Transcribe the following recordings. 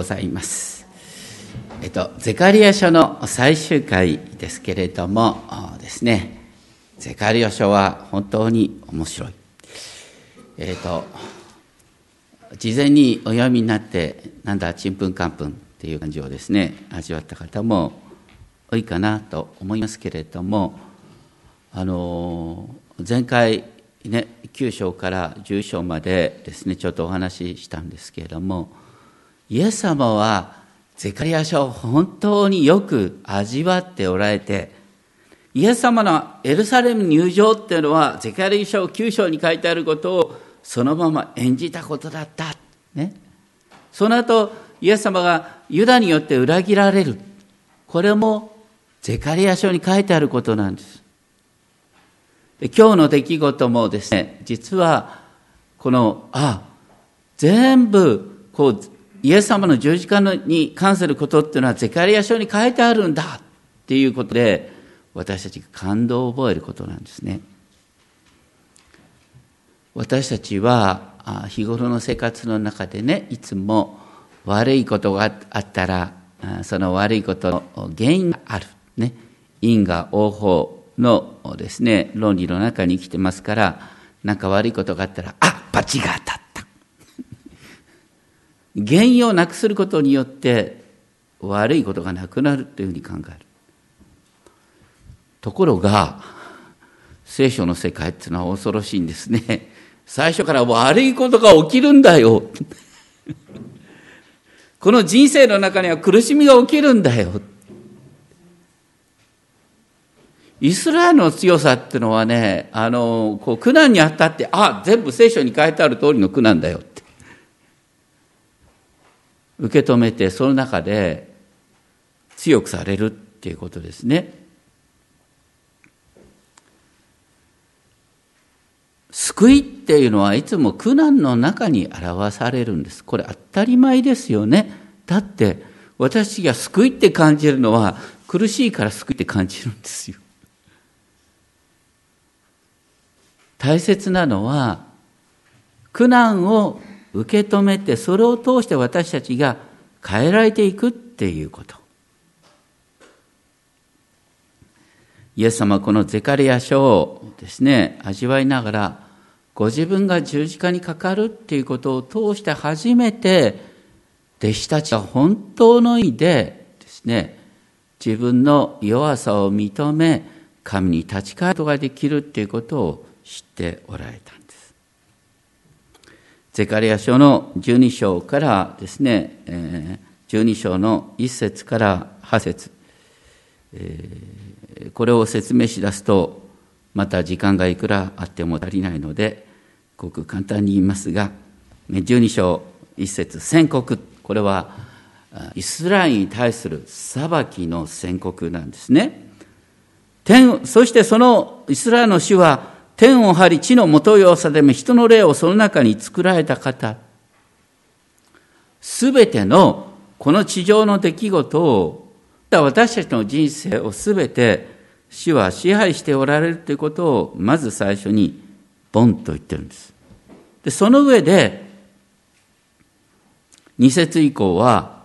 ございます。えっと、ゼカリア書の最終回ですけれどもですね、ゼカリア書は本当に面白い。えっと、事前にお読みになって、なんだ、ちんぷんかんぷんっていう感じをですね、味わった方も多いかなと思いますけれども、あの、前回、ね、9章から10章までですね、ちょっとお話ししたんですけれども、イエス様はゼカリア書を本当によく味わっておられて、イエス様のエルサレム入場っていうのは、ゼカリア書9章に書いてあることをそのまま演じたことだった。ね。その後、イエス様がユダによって裏切られる。これもゼカリア書に書いてあることなんです。で今日の出来事もですね、実は、この、あ、全部、こう、イエス様の十字架に関することっていうのはゼカリア書に書いてあるんだっていうことで私たちが感動を覚えることなんですね。私たちは日頃の生活の中でねいつも悪いことがあったらその悪いことの原因がある、ね、因果応報のですね論理の中に生きてますから何か悪いことがあったらあ罰が当たった原因をなくすることによって悪いことがなくなるというふうに考える。ところが、聖書の世界っていうのは恐ろしいんですね。最初から悪いことが起きるんだよ。この人生の中には苦しみが起きるんだよ。イスラエルの強さっていうのはね、あの、こう苦難にあったって、あ、全部聖書に書いてある通りの苦難だよ。受け止めてその中で強くされるっていうことですね。救いっていうのはいつも苦難の中に表されるんです。これ当たり前ですよね。だって私が救いって感じるのは苦しいから救いって感じるんですよ。大切なのは苦難を受け止めてそれを通して私たちが変えられていくっていうこと。イエス様はこのゼカリア書をですね味わいながらご自分が十字架にかかるっていうことを通して初めて弟子たちは本当の意でですね自分の弱さを認め神に立ち返ることができるっていうことを知っておられた。ゼカリア書の12章からですね、12章の1節から8節これを説明し出すと、また時間がいくらあっても足りないので、ごく簡単に言いますが、12章1節宣告、これはイスラエルに対する裁きの宣告なんですね。天そしてそのイスラエルの主は天を張り地の元よを定め人の霊をその中に作られた方。すべてのこの地上の出来事を私たちの人生をすべて主は支配しておられるということをまず最初にボンと言ってるんです。でその上で二節以降は、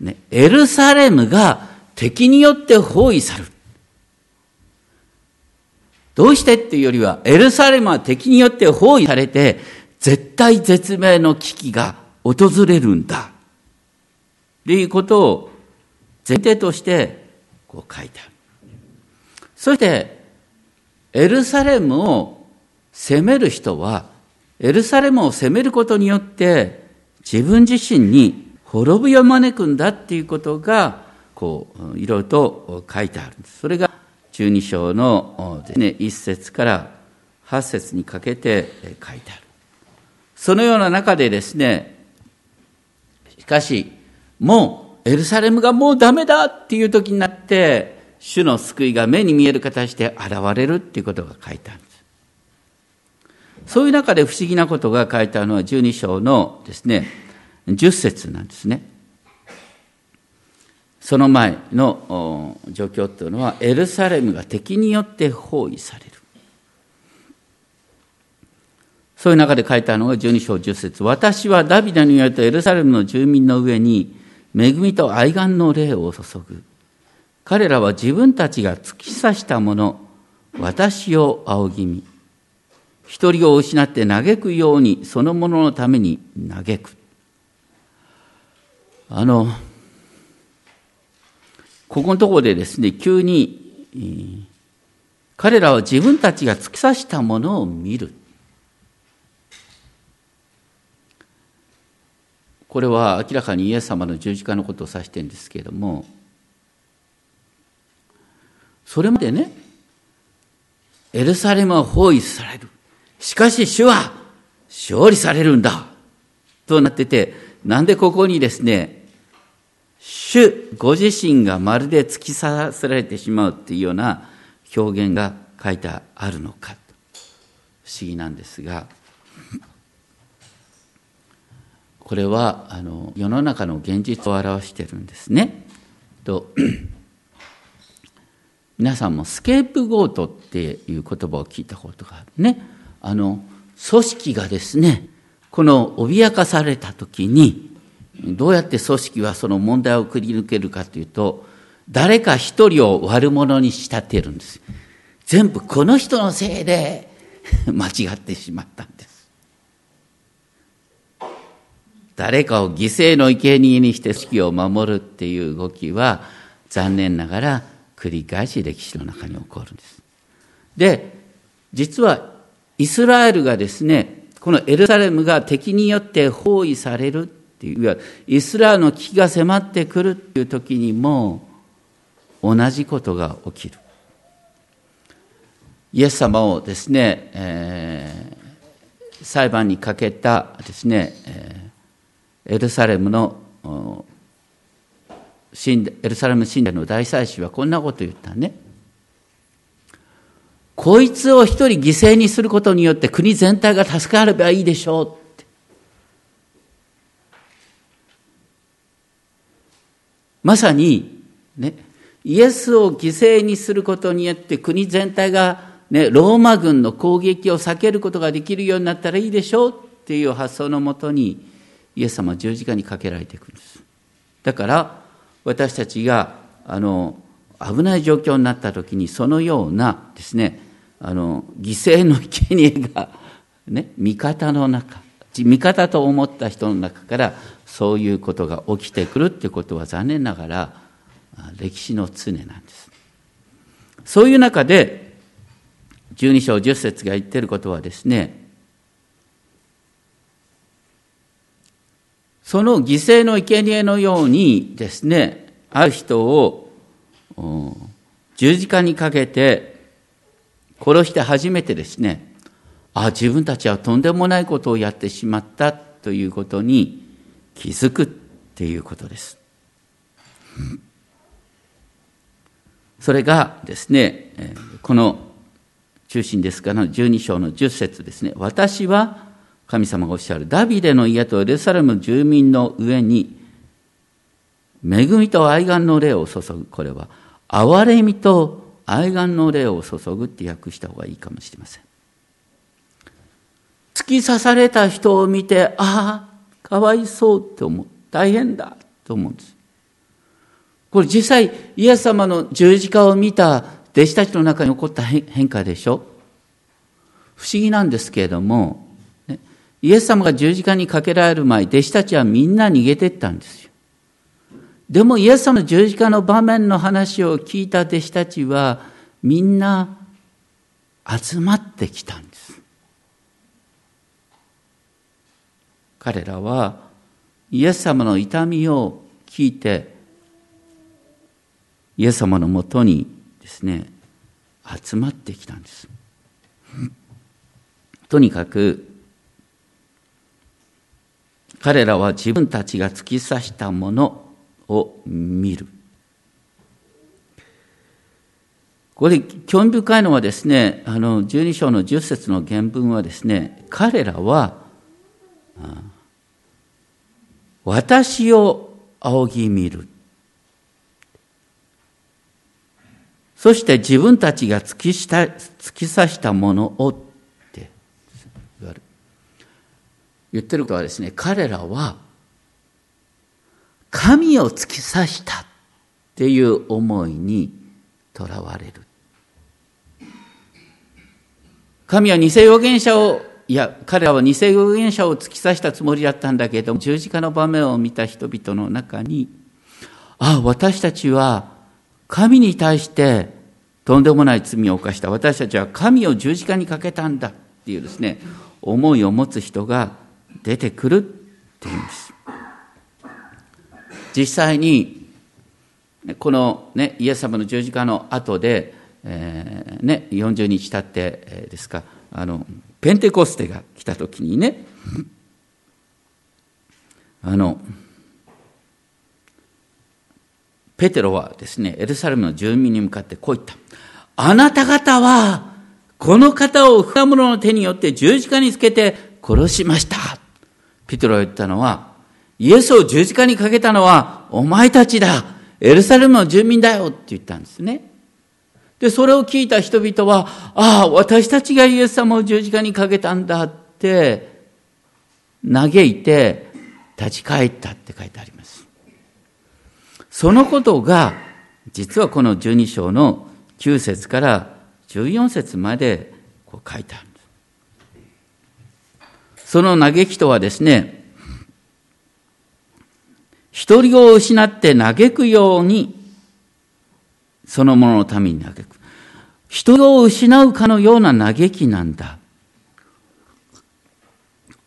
ね、エルサレムが敵によって包囲される。どうしてっていうよりは、エルサレムは敵によって包囲されて、絶対絶命の危機が訪れるんだ。っていうことを前提としてこう書いてある。そして、エルサレムを攻める人は、エルサレムを攻めることによって、自分自身に滅びを招くんだっていうことが、こう、いろいろと書いてあるんです。それが12章のです、ね、1節から8節にかけて書いてある。そのような中でですね、しかし、もうエルサレムがもうダメだっていう時になって、主の救いが目に見える形で現れるっていうことが書いてあるんです。そういう中で不思議なことが書いてあるのは12章のですね、10節なんですね。その前の状況というのはエルサレムが敵によって包囲されるそういう中で書いたのが12章10節私はダビデの家とエルサレムの住民の上に恵みと愛願の霊を注ぐ。彼らは自分たちが突き刺したもの、私を仰ぎ見。一人を失って嘆くようにそのもののために嘆く。あの、ここのところでですね、急に、彼らは自分たちが突き刺したものを見る。これは明らかにイエス様の十字架のことを指してるんですけれども、それまでね、エルサレムは包囲される。しかし主は勝利されるんだ。となってて、なんでここにですね、主ご自身がまるで突き刺されてしまうっていうような表現が書いてあるのか。不思議なんですが、これはあの世の中の現実を表してるんですね。と 皆さんもスケープゴートっていう言葉を聞いたことがあるね。あの組織がですねこの脅かされた時にどうやって組織はその問題をくり抜けるかというと誰か一人を悪者に仕立てるんです。全部この人のせいで 間違ってしまったんです。誰かを犠牲の生贄にして式を守るっていう動きは残念ながら繰り返し歴史の中に起こるんです。で、実はイスラエルがですね、このエルサレムが敵によって包囲されるていう、イスラエルの危機が迫ってくるっていう時にも同じことが起きる。イエス様をですね、えー、裁判にかけたですね、えーエルサレムのエルサレム神殿の大祭司はこんなこと言ったね。こいつを一人犠牲にすることによって国全体が助かればいいでしょうって。まさに、ね、イエスを犠牲にすることによって国全体が、ね、ローマ軍の攻撃を避けることができるようになったらいいでしょうっていう発想のもとに、イエス様は十字架にかけられていくんです。だから私たちがあの危ない状況になった時にそのようなですねあの犠牲の生贄がね味方の中味方と思った人の中からそういうことが起きてくるってことは残念ながら歴史の常なんです。そういう中で12章10節が言ってることはですねその犠牲の生贄のようにですね、ある人を十字架にかけて殺して初めてですね、あ自分たちはとんでもないことをやってしまったということに気づくっていうことです。それがですね、この中心ですから12章の10節ですね。私は神様がおっしゃる、ダビデの家とエルサレム住民の上に、恵みと愛願の霊を注ぐ。これは、憐れみと愛願の霊を注ぐって訳した方がいいかもしれません。突き刺された人を見て、ああ、かわいそうって思う。大変だと思うんです。これ実際、イエス様の十字架を見た弟子たちの中に起こった変化でしょ？不思議なんですけれども、ねイエス様が十字架にかけられる前、弟子たちはみんな逃げてったんですよ。でもイエス様の十字架の場面の話を聞いた弟子たちは、みんな集まってきたんです。彼らはイエス様の痛みを聞いて、イエス様のもとにですね、集まってきたんです。とにかく、彼らは自分たちが突き刺したものを見る。これ、興味深いのはですね、あの、12章の10節の原文はですね、彼らは、私を仰ぎ見る。そして自分たちが突きした突き刺したものをって言。ってることはですね、彼らは、神を突き刺したっていう思いにとらわれる。神は偽預言者を、いや、彼らは偽預言者を突き刺したつもりだったんだけど、十字架の場面を見た人々の中に、ああ、私たちは神に対してとんでもない罪を犯した。私たちは神を十字架にかけたんだっていうですね、思いを持つ人が出てくるっていうんです。実際に、このね、イエス様の十字架の後で、えー、ね、40日経って、ですか、あの、ペンテコステが来た時にね、あの、ペテロはですね、エルサレムの住民に向かってこう言った。あなた方は、この方を不可者の手によって十字架につけて殺しました。ペテロが言ったのは、イエスを十字架にかけたのはお前たちだ。エルサレムの住民だよって言ったんですね。で、それを聞いた人々は、ああ、私たちがイエス様を十字架にかけたんだって、嘆いて立ち返ったって書いてあります。そのことが、実はこの12章の9節から14節までこう書いてあるんです。その嘆きとはですね、一人を失って嘆くように、そのもののために嘆く。人を失うかのような嘆きなんだ。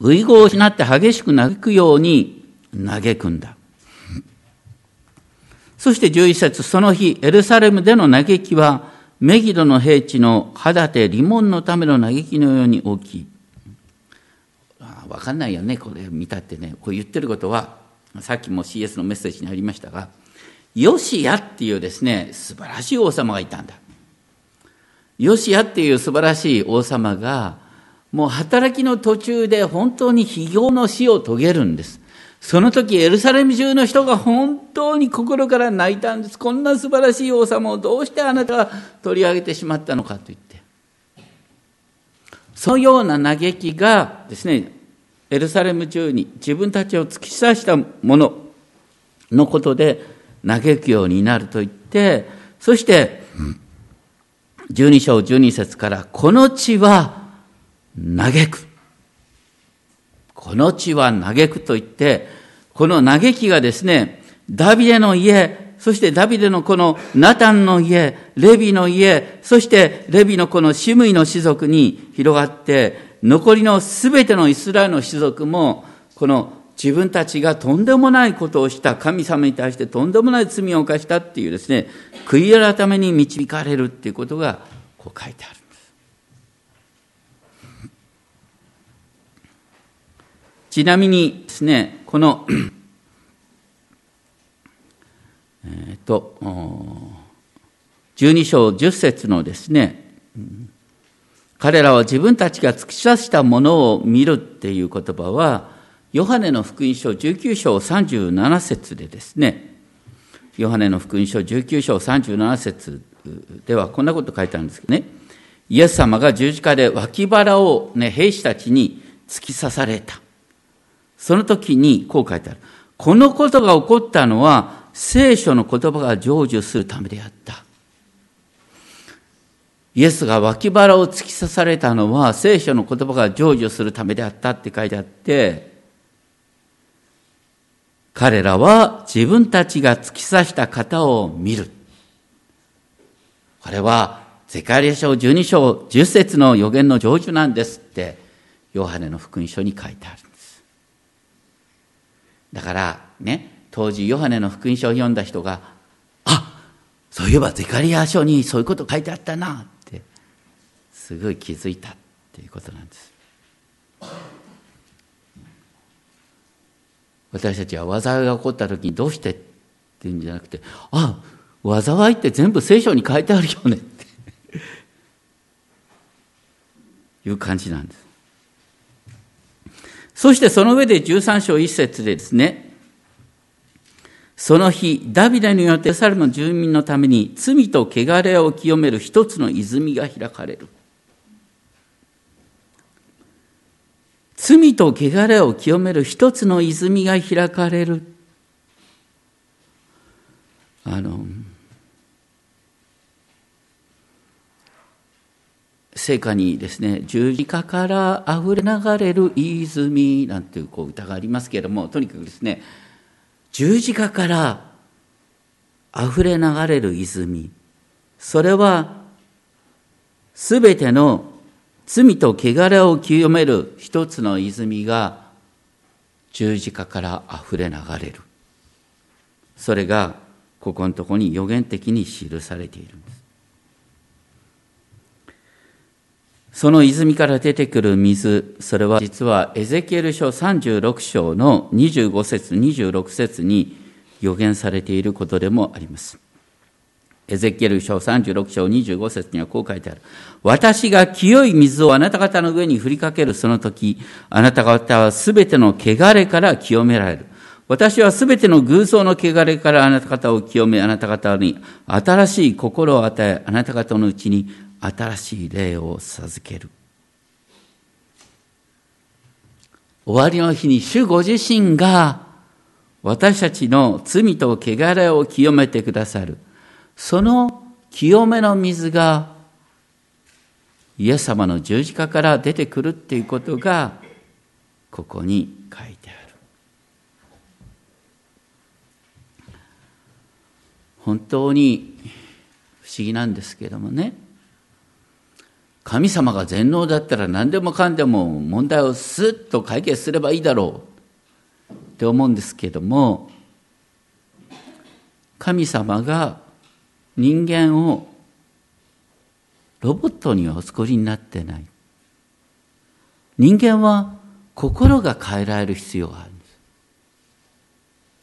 遺語を失って激しく嘆くように嘆くんだ。そして11節その日、エルサレムでの嘆きは、メギドの平地の肌でリモンのための嘆きのように大きい。わかんないよね、これ見たってね。こう言ってることは、さっきも CS のメッセージにありましたが、ヨシアっていうですね、素晴らしい王様がいたんだ。ヨシアっていう素晴らしい王様が、もう働きの途中で本当に非業の死を遂げるんです。その時エルサレム中の人が本当に心から泣いたんです。こんな素晴らしい王様をどうしてあなたが取り上げてしまったのかと言って。そのような嘆きがですね、エルサレム中に自分たちを突き刺したもののことで嘆くようになると言って、そして、12章12節から、この地は嘆く。この地は嘆くと言って、この嘆きがですね、ダビデの家、そしてダビデのこのナタンの家、レビの家、そしてレビのこのシムイの種族に広がって、残りのすべてのイスラエルの種族も、この自分たちがとんでもないことをした神様に対してとんでもない罪を犯したっていうですね、悔い改めに導かれるっていうことがこう書いてあるんです。ちなみにですね、このえっと、12章10節のですね、彼らは自分たちが突き刺したものを見るっていう言葉は、ヨハネの福音書19章37節でですね、ヨハネの福音書19章37節ではこんなこと書いてあるんですけどね、イエス様が十字架で脇腹を、ね、兵士たちに突き刺された。その時にこう書いてある。このことが起こったのは聖書の言葉が成就するためであった。イエスが脇腹を突き刺されたのは聖書の言葉が成就するためであったって書いてあって、彼らは自分たちが突き刺した方を見る。これは、ゼカリア書12章10節の予言の成就なんですって、ヨハネの福音書に書いてあるんです。だからね、当時ヨハネの福音書を読んだ人が、あそういえばゼカリア書にそういうこと書いてあったなって。すごい気づいたっていうことなんです。私たちは災いが起こった時にどうしてっていうんじゃなくて、あ、災いって全部聖書に書いてあるよねって いう感じなんです。そしてその上で13章1節でですね、その日、ダビデによってサルの住民のために罪と汚れを清める一つの泉が開かれる。罪と汚れを清める一つの泉が開かれる。あの、聖歌にですね、十字架から溢れ流れる泉なんていうこう歌がありますけれども、とにかくですね、十字架から溢れ流れる泉。それは、すべての罪と汚れを清める一つの泉が十字架から溢れ流れる。それが、ここのところに予言的に記されているんです。その泉から出てくる水、それは実はエゼキエル書36章の25節、26節に予言されていることでもあります。エゼキエル書36章25節にはこう書いてある。私が清い水をあなた方の上に振りかけるその時、あなた方はすべての汚れから清められる。私はすべての偶像の汚れからあなた方を清め、あなた方に新しい心を与え、あなた方のうちに新しい霊を授ける。終わりの日に主ご自身が私たちの罪と汚れを清めてくださる。その清めの水がイエス様の十字架から出てくるっていうことがここに書いてある。本当に不思議なんですけどもね。神様が全能だったら何でもかんでも問題をスッと解決すればいいだろうって思うんですけども神様が人間をロボットにはお作りになってない人間は心が変えられる必要があるんです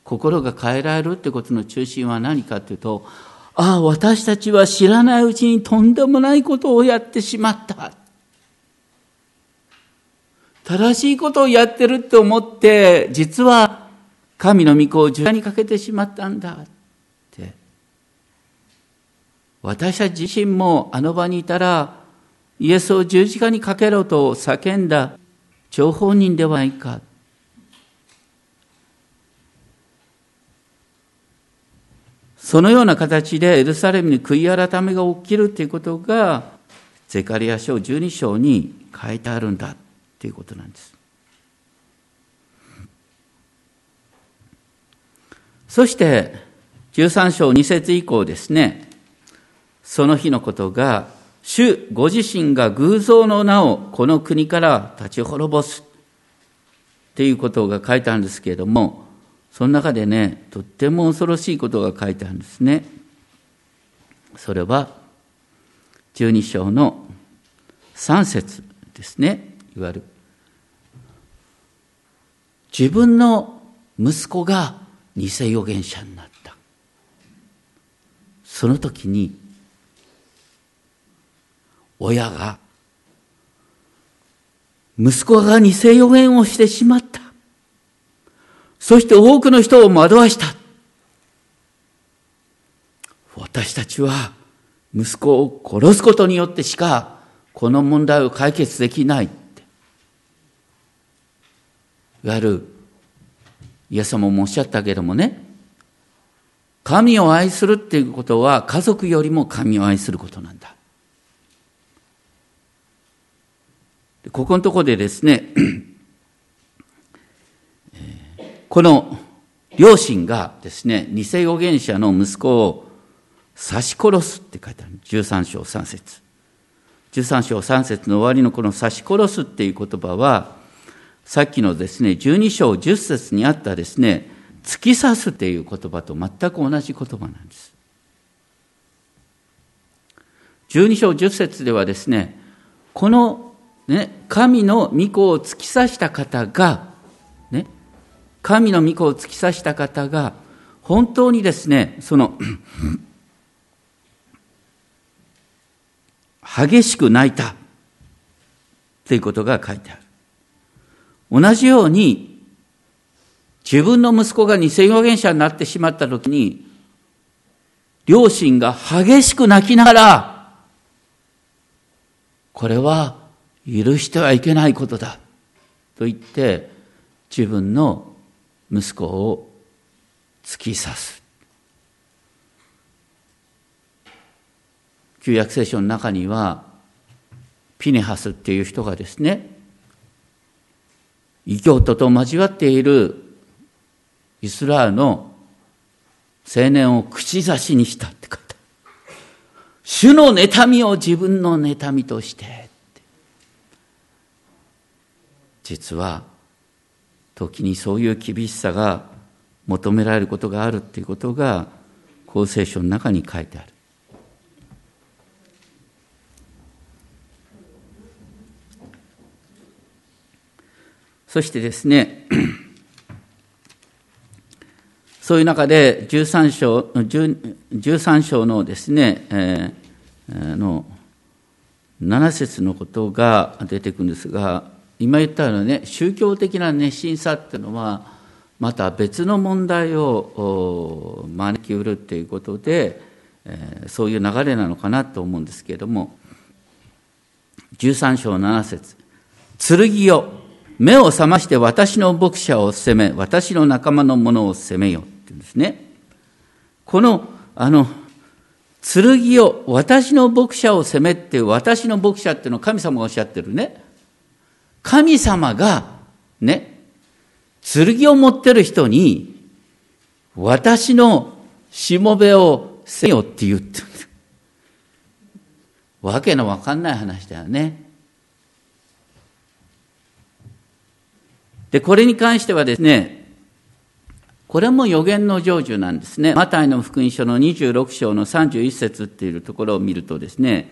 心が変えられるってことの中心は何かというとああ、私たちは知らないうちにとんでもないことをやってしまった。正しいことをやってるって思って、実は神の御子を十字架にかけてしまったんだ。私たち自身もあの場にいたら、イエスを十字架にかけろと叫んだ張本人ではないか。そのような形でエルサレムに悔い改めが起きるということが、ゼカリア書12章に書いてあるんだということなんです。そして、13章2節以降ですね、その日のことが、主ご自身が偶像の名をこの国から立ち滅ぼすっていうことが書いてあるんですけれども、その中でね、とっても恐ろしいことが書いてあるんですね。それは、12章の3節ですね。いわゆる、自分の息子が偽預言者になった。その時に、親が、息子が偽預言をしてしまった。そして多くの人を惑わした。私たちは息子を殺すことによってしかこの問題を解決できないって。いわゆる、イエス様もおっしゃったけどもね、神を愛するっていうことは家族よりも神を愛することなんだ。ここのところでですね、この両親がですね、偽預言者の息子を刺し殺すって書いてある。13章3節13章3節の終わりのこの刺し殺すっていう言葉は、さっきのですね、12章10節にあったですね、突き刺すっていう言葉と全く同じ言葉なんです。12章10節ではですね、この、ね、神の御子を突き刺した方が、神の御子を突き刺した方が、本当にですね、その、激しく泣いたということが書いてある。同じように、自分の息子が偽預言者になってしまったときに、両親が激しく泣きながら、これは許してはいけないことだ。と言って自分の息子を突き刺す旧約聖書の中にはピネハスっていう人がですね異教徒と交わっているイスラエルの青年を口差しにしたって書いて主の妬みを自分の妬みとして実は時にそういう厳しさが求められることがあるっていうことが厚聖書の中に書いてある。そしてですね、そういう中で13章 ,13 章のですね、えー、の7節のことが出てくるんですが、今言ったようなね、宗教的な熱心さっていうのは、また別の問題を招きうるっていうことで、えー、そういう流れなのかなと思うんですけれども、13章7節剣よ目を覚まして私の牧者を責め、私の仲間の者を責めよって言うんですね。この、あの、剣を、私の牧者を責めって私の牧者っていうのは神様がおっしゃってるね。神様が、ね、剣を持ってる人に、私のしもべをせよって言って、わけのわかんない話だよね。で、これに関してはですね、これも予言の成就なんですね。マタイの福音書の26章の31節っていうところを見るとですね、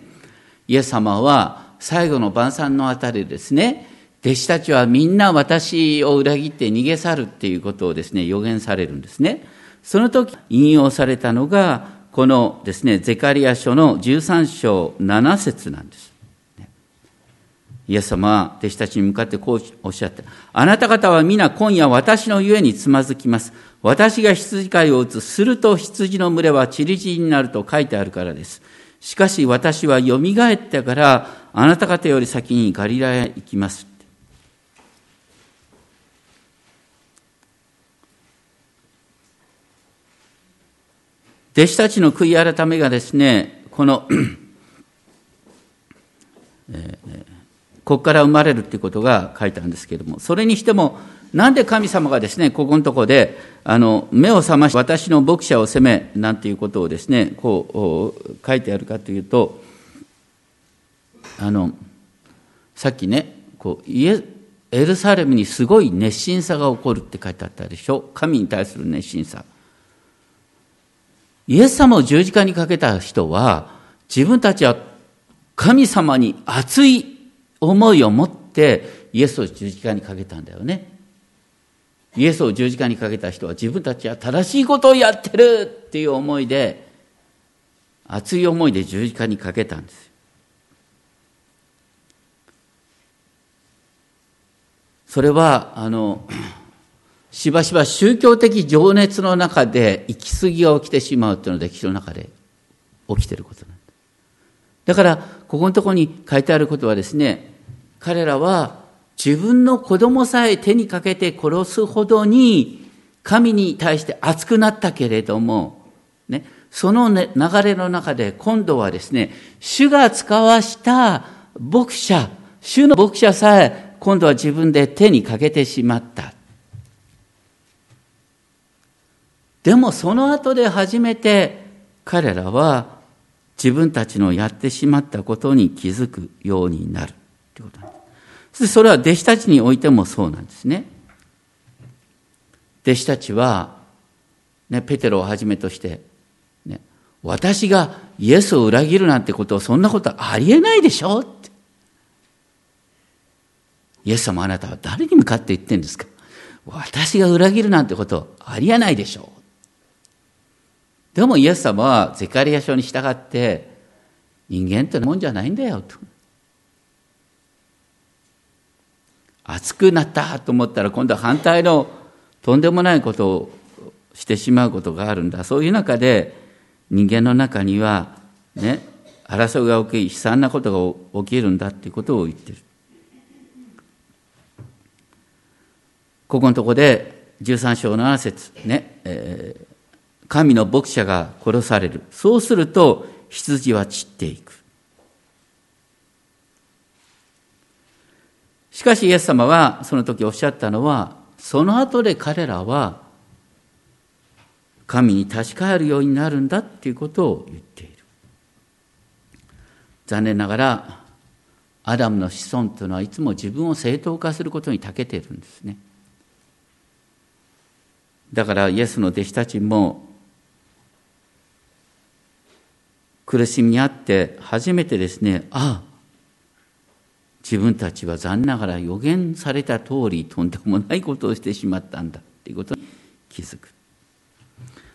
イエス様は最後の晩餐のあたりですね、弟子たちはみんな私を裏切って逃げ去るっていうことをですね、予言されるんですね。その時引用されたのが、このですね、ゼカリア書の13章7節なんです。イエス様は弟子たちに向かってこうおっしゃって、あなた方は皆今夜私のゆえにつまずきます。私が羊飼いを打つ。すると羊の群れは散り散りになると書いてあるからです。しかし私は蘇ってから、あなた方より先にガリラへ行きます。弟子たちの悔い改めがですね、このえーここから生まれるっていうことが書いてあるんですけれども、それにしても、なんで神様がですね、ここのとこで、あの、目を覚まし、私の牧者を責め、なんていうことをですね、こう、書いてあるかというと、あの、さっきね、こう、イエエルサレムにすごい熱心さが起こるって書いてあったでしょ？神に対する熱心さ。イエス様を十字架にかけた人は、自分たちは神様に熱い思いを持ってイエスを十字架にかけたんだよね。イエスを十字架にかけた人は自分たちは正しいことをやってるっていう思いで、熱い思いで十字架にかけたんですそれは、あの、しばしば宗教的情熱の中で行き過ぎが起きてしまうっていうのは歴史の中で起きていることなんだ。だから、ここのところに書いてあることはですね、彼らは自分の子供さえ手にかけて殺すほどに神に対して熱くなったけれども、ね、その、ね、流れの中で今度はですね、主が使わした牧者、主の牧者さえ今度は自分で手にかけてしまった。でもその後で初めて彼らは自分たちのやってしまったことに気づくようになる。ってことなんです。それは弟子たちにおいてもそうなんですね。弟子たちは、ね、ペテロをはじめとして、ね、私がイエスを裏切るなんてことをそんなことありえないでしょって。イエス様あなたは誰に向かって言ってんですか私が裏切るなんてことありえないでしょう。でもイエス様はゼカリア書に従って人間ってもんじゃないんだよと。熱くなったと思ったら今度は反対のとんでもないことをしてしまうことがあるんだそういう中で人間の中にはね争いが起き悲惨なことが起きるんだっていうことを言ってるここのとこで13章7節ね、えー、神の牧者が殺される。そうすると羊は散っていく。しかしイエス様はその時おっしゃったのは、その後で彼らは神に立ち返るようになるんだっていうことを言っている。残念ながら、アダムの子孫というのはいつも自分を正当化することに長けているんですね。だからイエスの弟子たちも苦しみにあって初めてですね、ああ、自分たちは残念ながら予言された通りとんでもないことをしてしまったんだということに気づく。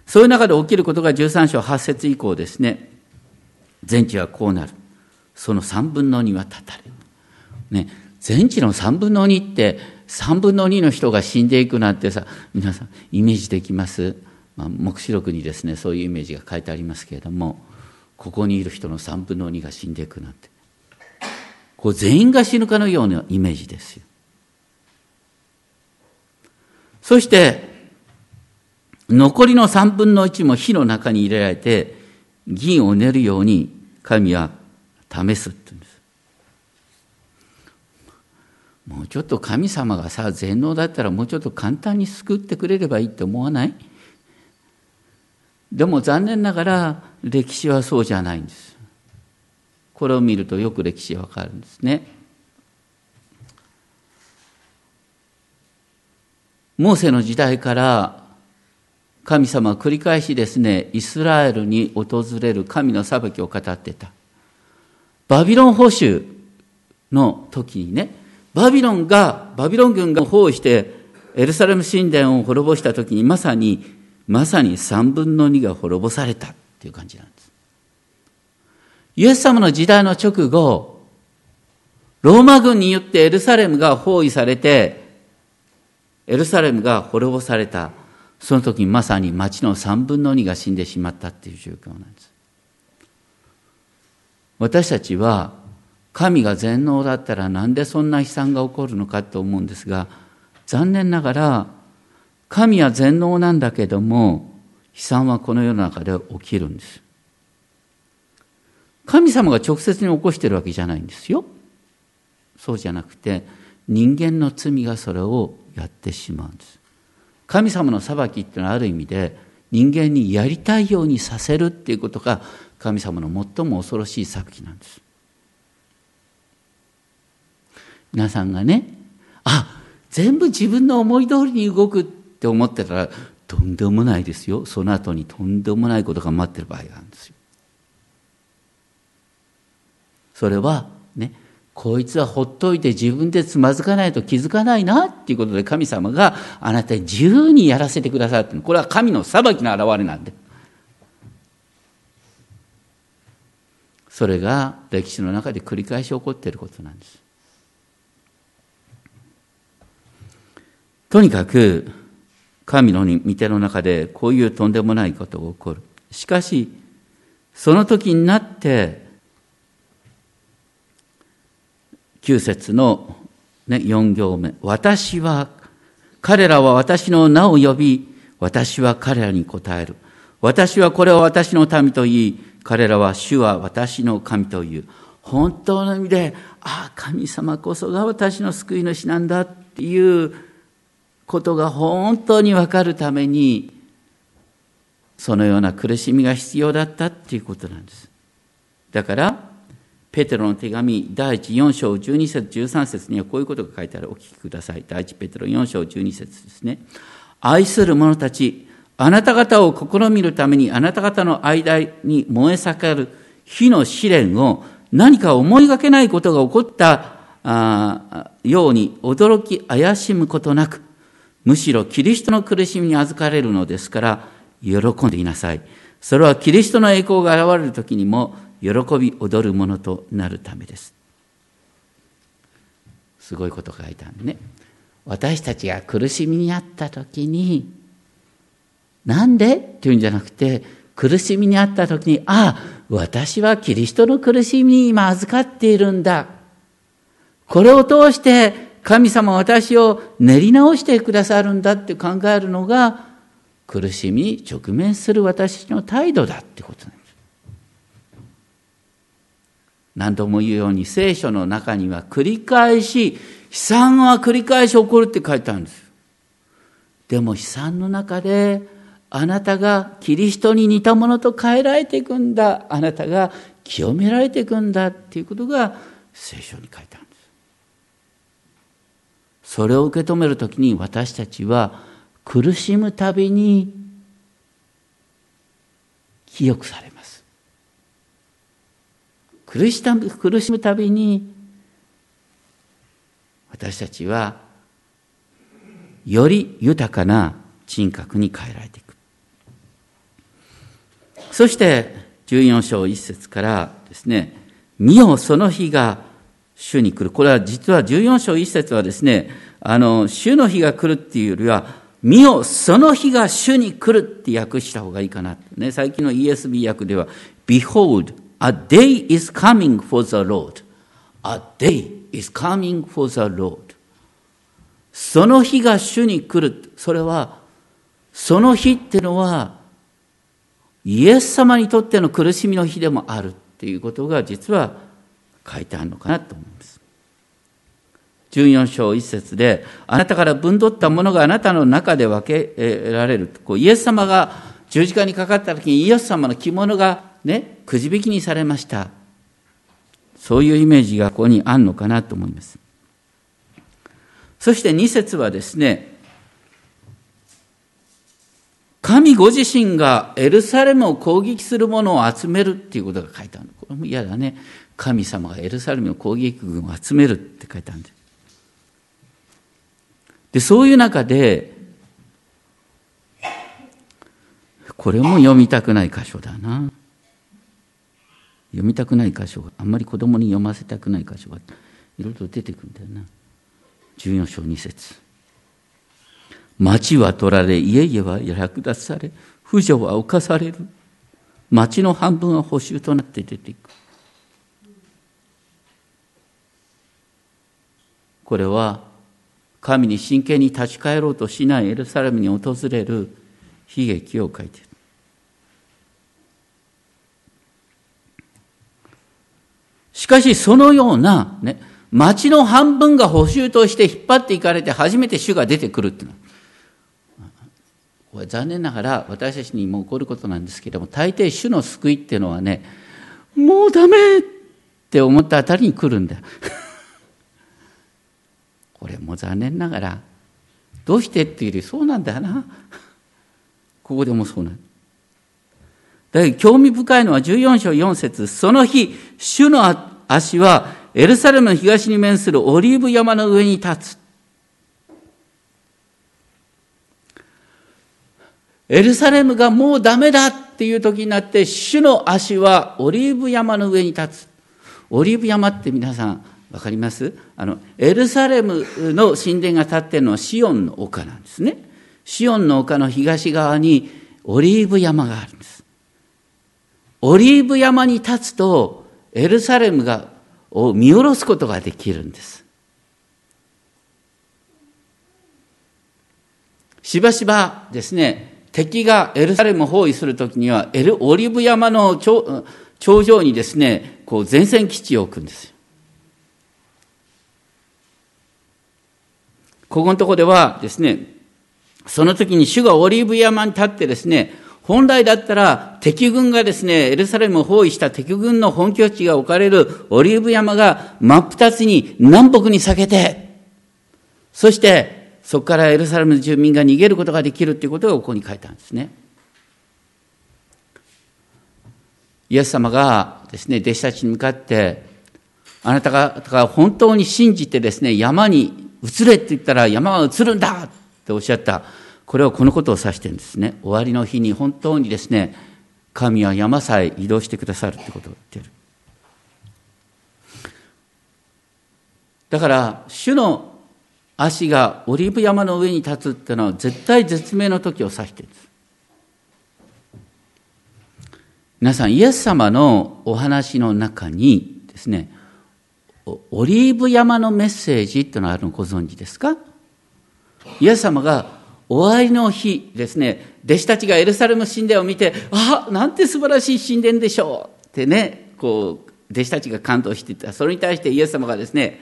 そういう中で起きることが13章8節以降ですね。全地はこうなる。その3分の2は断たれる。ね、全地の3分の2って3分の2の人が死んでいくなんてさ、皆さんイメージできます？まあ、黙示録にですね、そういうイメージが書いてありますけれども、ここにいる人の3分の2が死んでいくなんて。こう全員が死ぬかのようなイメージですよ。そして、残りの3分の1も火の中に入れられて、銀を練るように神は試すって言うんです。もうちょっと神様がさ、全能だったらもうちょっと簡単に救ってくれればいいって思わない？でも残念ながら歴史はそうじゃないんです。これを見るとよく歴史がわかるんですね。モーセの時代から神様は繰り返しですね、イスラエルに訪れる神の裁きを語ってた。バビロン保守の時にね、バビロンが、バビロン軍が包囲してエルサレム神殿を滅ぼした時にまさに、まさに三分の二が滅ぼされたっていう感じなんです。イエス様の時代の直後、ローマ軍によってエルサレムが包囲されて、エルサレムが滅ぼされた。その時にまさに町の三分の二が死んでしまったっていう状況なんです。私たちは神が全能だったらなんでそんな悲惨が起こるのかと思うんですが、残念ながら神は全能なんだけども、悲惨はこの世の中で起きるんです。神様が直接に起こしてるわけじゃないんですよ。そうじゃなくて、人間の罪がそれをやってしまうんです。神様の裁きっていうのはある意味で、人間にやりたいようにさせるっていうことが、神様の最も恐ろしい裁きなんです。皆さんがね、あ、全部自分の思い通りに動くって思ってたら、とんでもないですよ。その後にとんでもないことが待ってる場合があるんですよ。それはね、こいつはほっといて自分でつまずかないと気づかないなっていうことで神様があなたに自由にやらせてくださってこれは神の裁きの表れなんで。それが歴史の中で繰り返し起こっていることなんです。とにかく神の御手の中でこういうとんでもないことが起こる。しかし、その時になって9節の、ね、4行目。私は、彼らは私の名を呼び、私は彼らに答える。私はこれを私の民と言い、彼らは主は私の神という。本当の意味で、ああ、神様こそが私の救い主なんだっていうことが本当にわかるために、そのような苦しみが必要だったっていうことなんです。だから、ペテロの手紙第1 4章12節13節にはこういうことが書いてあるお聞きください。第1ペテロ4章12節ですね。愛する者たち、あなた方を試みるためにあなた方の間に燃え盛る火の試練を何か思いがけないことが起こったように驚き怪しむことなく、むしろキリストの苦しみに預かれるのですから、喜んでいなさい。それはキリストの栄光が現れる時にも喜び踊るものとなるためです。すごいこと書いたんね。私たちが苦しみにあった時に、なんで？っていうんじゃなくて、苦しみにあった時に、ああ、私はキリストの苦しみに今預かっているんだ。これを通して神様は私を練り直してくださるんだって考えるのが苦しみ直面する私の態度だってことなんです。何度も言うように聖書の中には繰り返し悲惨は繰り返し起こるって書いてあるんです。でも悲惨の中であなたがキリストに似たものと変えられていくんだ。あなたが清められていくんだっていうことが聖書に書いてある。それを受け止めるときに私たちは苦しむたびに清くされます。苦し苦しむたびに私たちはより豊かな人格に変えられていく。そして14章1節からですね、見よその日が主に来る。これは実は14章1節はですね、あの、主の日が来るっていうよりは、見よ、その日が主に来るって訳した方がいいかな。ね、最近の ESB 訳では、Behold, a day is coming for the Lord. A day is coming for the Lord. その日が主に来る。それは、その日っていうのは、イエス様にとっての苦しみの日でもあるっていうことが実は書いてあるのかなと思います。14章1節で、あなたから分取ったものがあなたの中で分けられる。こうイエス様が十字架にかかった時にイエス様の着物がね、くじ引きにされました。そういうイメージがここにあるのかなと思います。そして2節はですね、神ご自身がエルサレムを攻撃する者を集めるっていうことが書いてある。これも嫌だね。神様がエルサレムの攻撃軍を集めるって書いてあるんです。で、そういう中で、これも読みたくない箇所だな。読みたくない箇所が、あんまり子供に読ませたくない箇所がいろいろ出てくるんだよな。14章2節町は取られ、家々は略奪され、婦女は侵される。町の半分は補修となって出ていく。これは神に真剣に立ち返ろうとしないエルサレムに訪れる悲劇を書いている。しかしそのような、ね、町の半分が補修として引っ張っていかれて初めて主が出てくるっていうの。これ残念ながら私たちにも起こることなんですけれども、大抵主の救いっていうのはね、もうダメって思ったあたりに来るんだよ。これも残念ながら、どうしてっていうよりそうなんだよな。ここでもそうなる。だけど興味深いのは14章4節その日、主の足はエルサレムの東に面するオリーブ山の上に立つ。エルサレムがもうダメだっていう時になって、主の足はオリーブ山の上に立つ。オリーブ山って皆さん、わかります？あの、エルサレムの神殿が建っているのはシオンの丘なんですね。シオンの丘の東側にオリーブ山があるんです。オリーブ山に立つと、エルサレムがを見下ろすことができるんです。しばしばですね、敵がエルサレムを包囲するときには、エル、オリーブ山の頂上にですね、こう前線基地を置くんですよ。ここのとこではですね、その時に主がオリーブ山に立ってですね、本来だったら敵軍がですね、エルサレムを包囲した敵軍の本拠地が置かれるオリーブ山が真っ二つに南北に裂けて、そしてそこからエルサレムの住民が逃げることができるということがここに書いてあるんですね。イエス様がですね、弟子たちに向かって、あなた方が本当に信じてですね、山に移れって言ったら山は移るんだっておっしゃった。これはこのことを指してるんですね。終わりの日に本当にですね、神は山さえ移動してくださるってことを言ってる。だから、主の足がオリーブ山の上に立つっていうのは絶対絶命の時を指してるんです。皆さん、イエス様のお話の中にですね、オリーブ山のメッセージっていうのがあるのご存知ですか？イエス様が終わりの日ですね、弟子たちがエルサレム神殿を見て、あなんて素晴らしい神殿でしょうってね、こう、弟子たちが感動していた。それに対してイエス様がですね、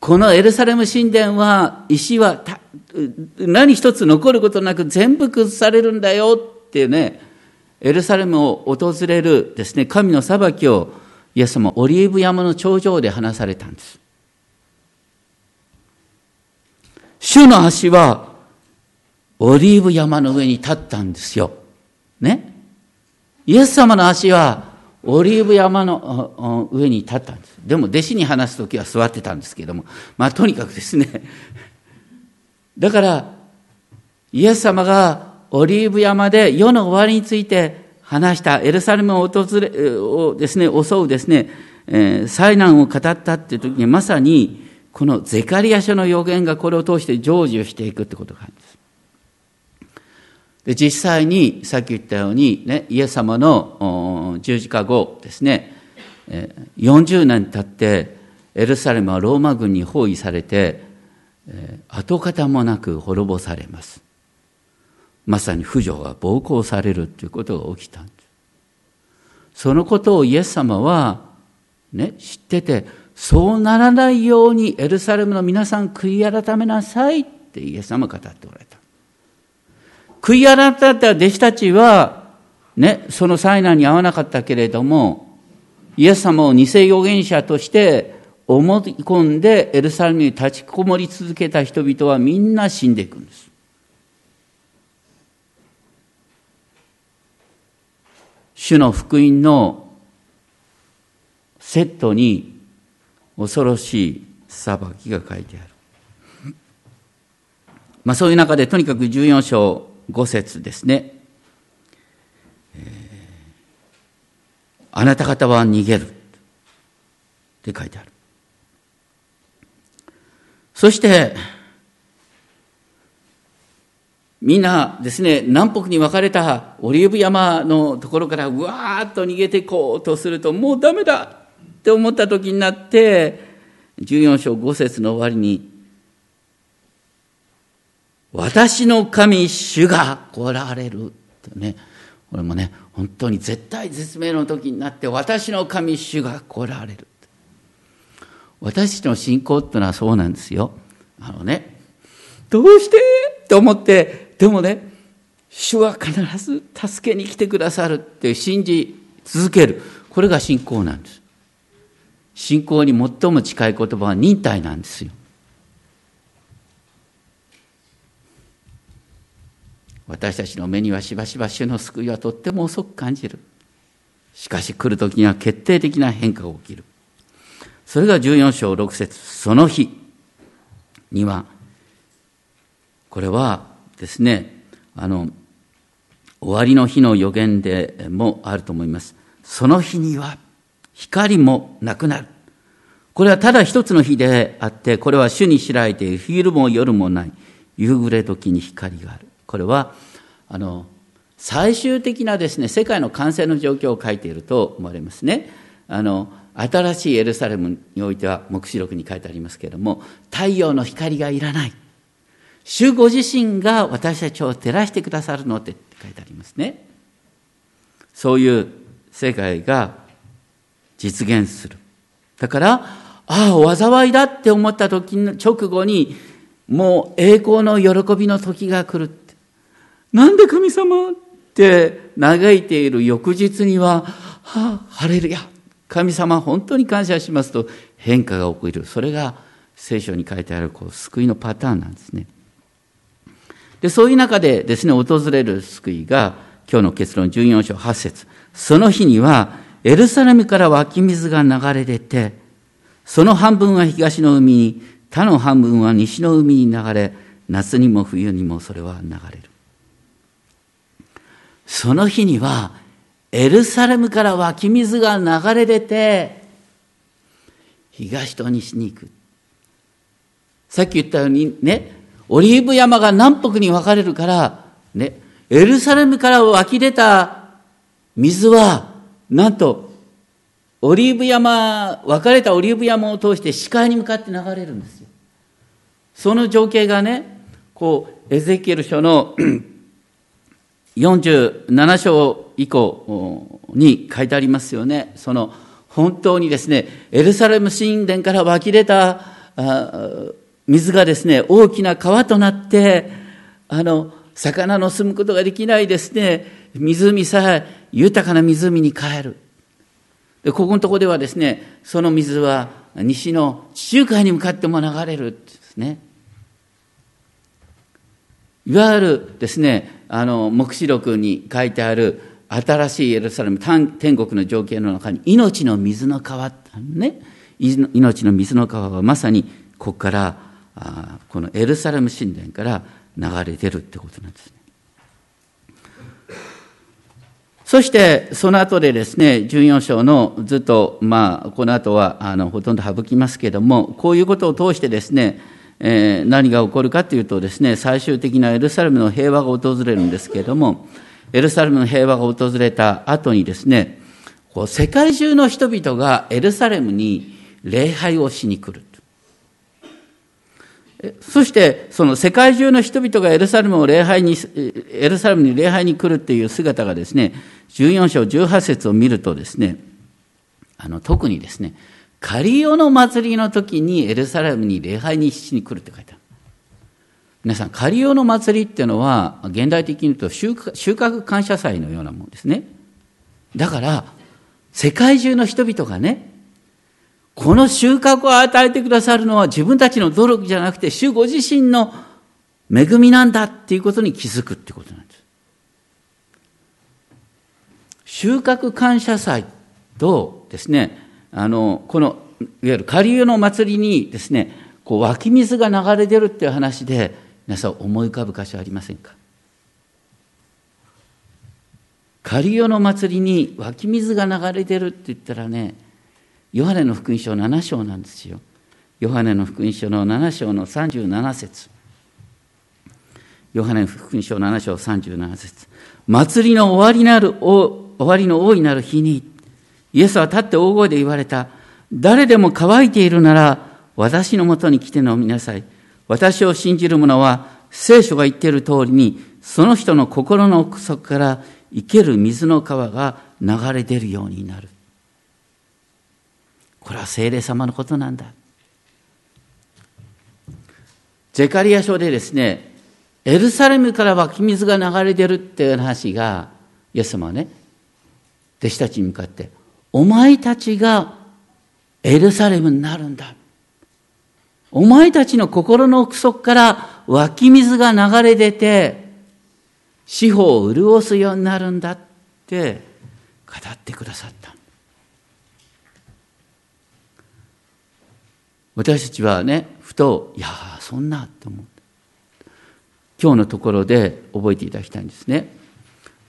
このエルサレム神殿は、石は何一つ残ることなく全部崩されるんだよっていうね、エルサレムを訪れるですね、神の裁きをイエス様オリーブ山の頂上で話されたんです。主の足はオリーブ山の上に立ったんですよ。ね？イエス様の足はオリーブ山の上に立ったんです。でも弟子に話すときは座ってたんですけども、まあとにかくですね。だから、イエス様がオリーブ山で世の終わりについて話したエルサレムを訪れ、をですね、襲うですね、えー、災難を語ったっていう時にまさにこのゼカリア書の予言がこれを通して成就していくってことがあるんです。で実際にさっき言ったように、ね、イエス様の十字架後ですね、40年経ってエルサレムはローマ軍に包囲されて、え跡形もなく滅ぼされます。まさに婦女が暴行されるということが起きたんです。そのことをイエス様は、ね、知ってて、そうならないようにエルサレムの皆さん悔い改めなさいってイエス様語っておられた。悔い改めた弟子たちは、ね、その災難に合わなかったけれども、イエス様を偽預言者として思い込んでエルサレムに立ちこもり続けた人々はみんな死んでいくんです。主の福音のセットに恐ろしい裁きが書いてある。まあそういう中でとにかく14章5節ですね。えー、あなた方は逃げる。って書いてある。そして、みんなですね、南北に分かれたオリーブ山のところからうわーっと逃げていこうとすると、もうダメだって思った時になって、14章5節の終わりに、私の神主が来られるってね、これもね、本当に絶対絶命の時になって、私の神主が来られる。私の信仰ってのはそうなんですよ。あのね、どうして？と思って、でもね、主は必ず助けに来てくださるって信じ続ける。これが信仰なんです。信仰に最も近い言葉は忍耐なんですよ。私たちの目にはしばしば主の救いはとっても遅く感じる。しかし来る時には決定的な変化が起きる。それが14章6節その日には、これはですね、あの、終わりの日の予言でもあると思います。その日には、光もなくなる。これはただ一つの日であって、これは主に知られている昼も夜もない夕暮れ時に光がある。これは、あの、最終的なですね、世界の感染の状況を書いていると思われますね。あの、新しいエルサレムにおいては、黙示録に書いてありますけれども、太陽の光がいらない。主ご自身が私たちを照らしてくださるのって書いてありますね。そういう世界が実現する。だから、ああ、災いだって思った時の直後に、もう栄光の喜びの時が来るって。なんで神様って嘆いている翌日には、はあ、ハレルヤ。神様本当に感謝しますと変化が起こる。それが聖書に書いてあるこう救いのパターンなんですね。で、そういう中でですね、訪れる救いが、今日の結論14章8節その日には、エルサレムから湧き水が流れ出て、その半分は東の海に、他の半分は西の海に流れ、夏にも冬にもそれは流れる。その日には、エルサレムから湧き水が流れ出て、東と西に行く。さっき言ったようにね、オリーブ山が南北に分かれるから、ね、エルサレムから湧き出た水は、なんと、オリーブ山、分かれたオリーブ山を通して視界に向かって流れるんですよ。その情景がね、こう、エゼキエル書の 47章以降に書いてありますよね。その、本当にですね、エルサレム神殿から湧き出た水がですね、大きな川となって、あの、魚の住むことができないですね、湖さえ豊かな湖に変える。で、ここのとこではですね、その水は西の地中海に向かっても流れるですね。いわゆるですね、あの、目視録に書いてある新しいエルサレム、天国の情景の中に命の水の川、ね、命の水の川はまさにここからあこのエルサレム神殿から流れ出るってことなんですね。そして、その後でですね、14章のずっと、まあ、この後は、あの、ほとんど省きますけれども、こういうことを通してですね、えー、何が起こるかというとですね、最終的なエルサレムの平和が訪れるんですけれども、エルサレムの平和が訪れた後にですね、こう世界中の人々がエルサレムに礼拝をしに来る。そして、その世界中の人々がエルサレムを礼拝に、エルサレムに礼拝に来るっていう姿がですね、14章18節を見るとですね、あの、特にですね、カリオの祭りの時にエルサレムに礼拝にしに来るって書いてある。皆さん、カリオの祭りっていうのは、現代的に言うと収穫感謝祭のようなものですね。だから、世界中の人々がね、この収穫を与えてくださるのは自分たちの努力じゃなくて、主ご自身の恵みなんだっていうことに気づくってことなんです。収穫感謝祭とですね、あの、この、いわゆる下流の祭りにですね、こう湧き水が流れ出るっていう話で、皆さん思い浮かぶ箇所ありませんか？カリオの祭りに湧き水が流れ出るって言ったらね、ヨハネの福音書7章なんですよ。ヨハネの福音書の7章の37節ヨハネの福音書7章37節祭りの終わりなる、終わりの大いなる日に、イエスは立って大声で言われた。誰でも乾いているなら、私のもとに来て飲みなさい。私を信じる者は、聖書が言っている通りに、その人の心の奥底から生ける水の川が流れ出るようになる。これは聖霊様のことなんだ。ゼカリア書でですね、エルサレムから湧き水が流れ出るっていう話が、イエス様はね、弟子たちに向かって、お前たちがエルサレムになるんだ。お前たちの心の奥底から湧き水が流れ出て、司法を潤すようになるんだって語ってくださった。私たちはね、ふと、いやそんなって思う。今日のところで覚えていただきたいんですね。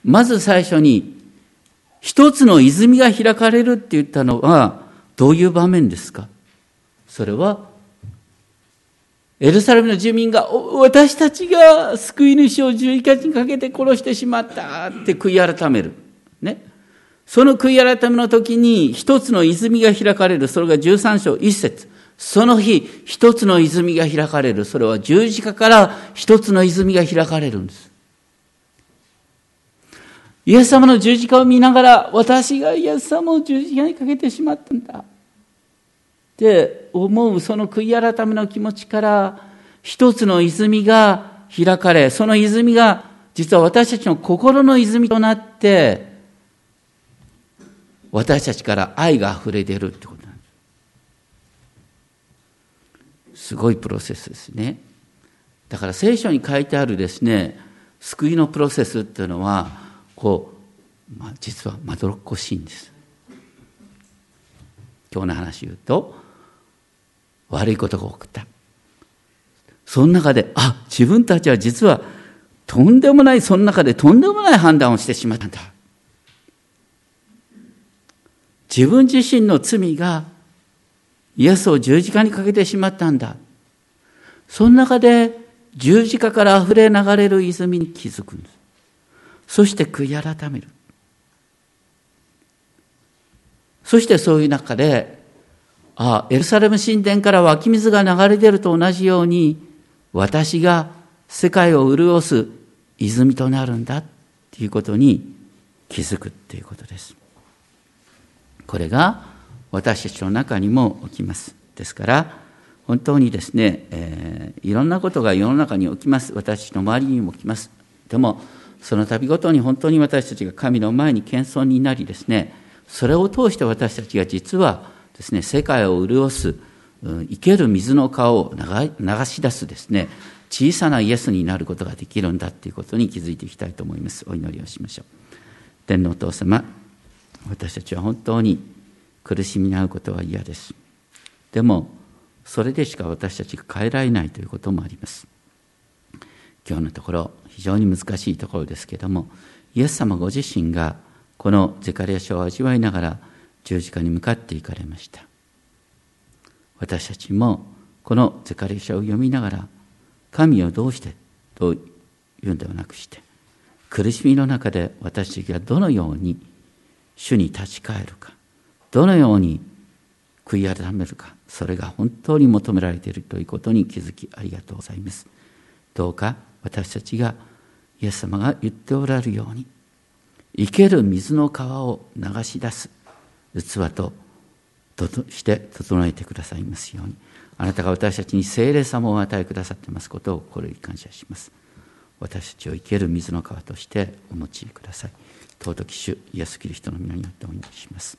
まず最初に、一つの泉が開かれるって言ったのは、どういう場面ですか？それは、エルサレムの住民が、私たちが救い主を十字架にかけて殺してしまったって悔い改める。ね。その悔い改めの時に一つの泉が開かれる。それが13章1節その日、一つの泉が開かれる。それは十字架から一つの泉が開かれるんです。イエス様の十字架を見ながら、私がイエス様を十字架にかけてしまったんだ。って思うその悔い改めの気持ちから、一つの泉が開かれ、その泉が実は私たちの心の泉となって、私たちから愛が溢れ出るってことすごいプロセスですね。だから聖書に書いてあるですね、救いのプロセスっていうのは、こう、まあ、実はまどろっこしいんです。今日の話言うと、悪いことが起こった。その中で、あ、自分たちは実はとんでもない、その中でとんでもない判断をしてしまったんだ。自分自身の罪がイエスを十字架にかけてしまったんだ。その中で十字架から溢れ流れる泉に気づくんです。そして悔い改める。そしてそういう中で、ああ、エルサレム神殿から湧き水が流れ出ると同じように、私が世界を潤す泉となるんだっていうことに気づくっていうことです。これが私たちの中にも起きます。ですから、本当にですね、えー、いろんなことが世の中に起きます。私たちの周りにも起きます。でも、その度ごとに本当に私たちが神の前に謙遜になりですね、それを通して私たちが実はですね、世界を潤す、生ける水の川を流し出すですね、小さなイエスになることができるんだということに気づいていきたいと思います。お祈りをしましょう。天皇お父様、私たちは本当に苦しみに遭うことは嫌です。でも、それでしか私たちが変えられないということもあります。今日のところ、非常に難しいところですけども、イエス様ご自身がこのゼカリア書を味わいながら十字架に向かっていかれました。私たちもこのゼカリア書を読みながら、神をどうしてというんではなくして、苦しみの中で私たちがどのように主に立ち返るか、どのように悔い改めるか、それが本当に求められているということに気づきありがとうございます。どうか私たちがイエス様が言っておられるように、生ける水の川を流し出す器として整えてくださいますように。あなたが私たちに聖霊様をお与えくださってますことを心に感謝します。私たちを生ける水の川としてお持ちください。尊き主イエス・キリストの皆によってお祈りします。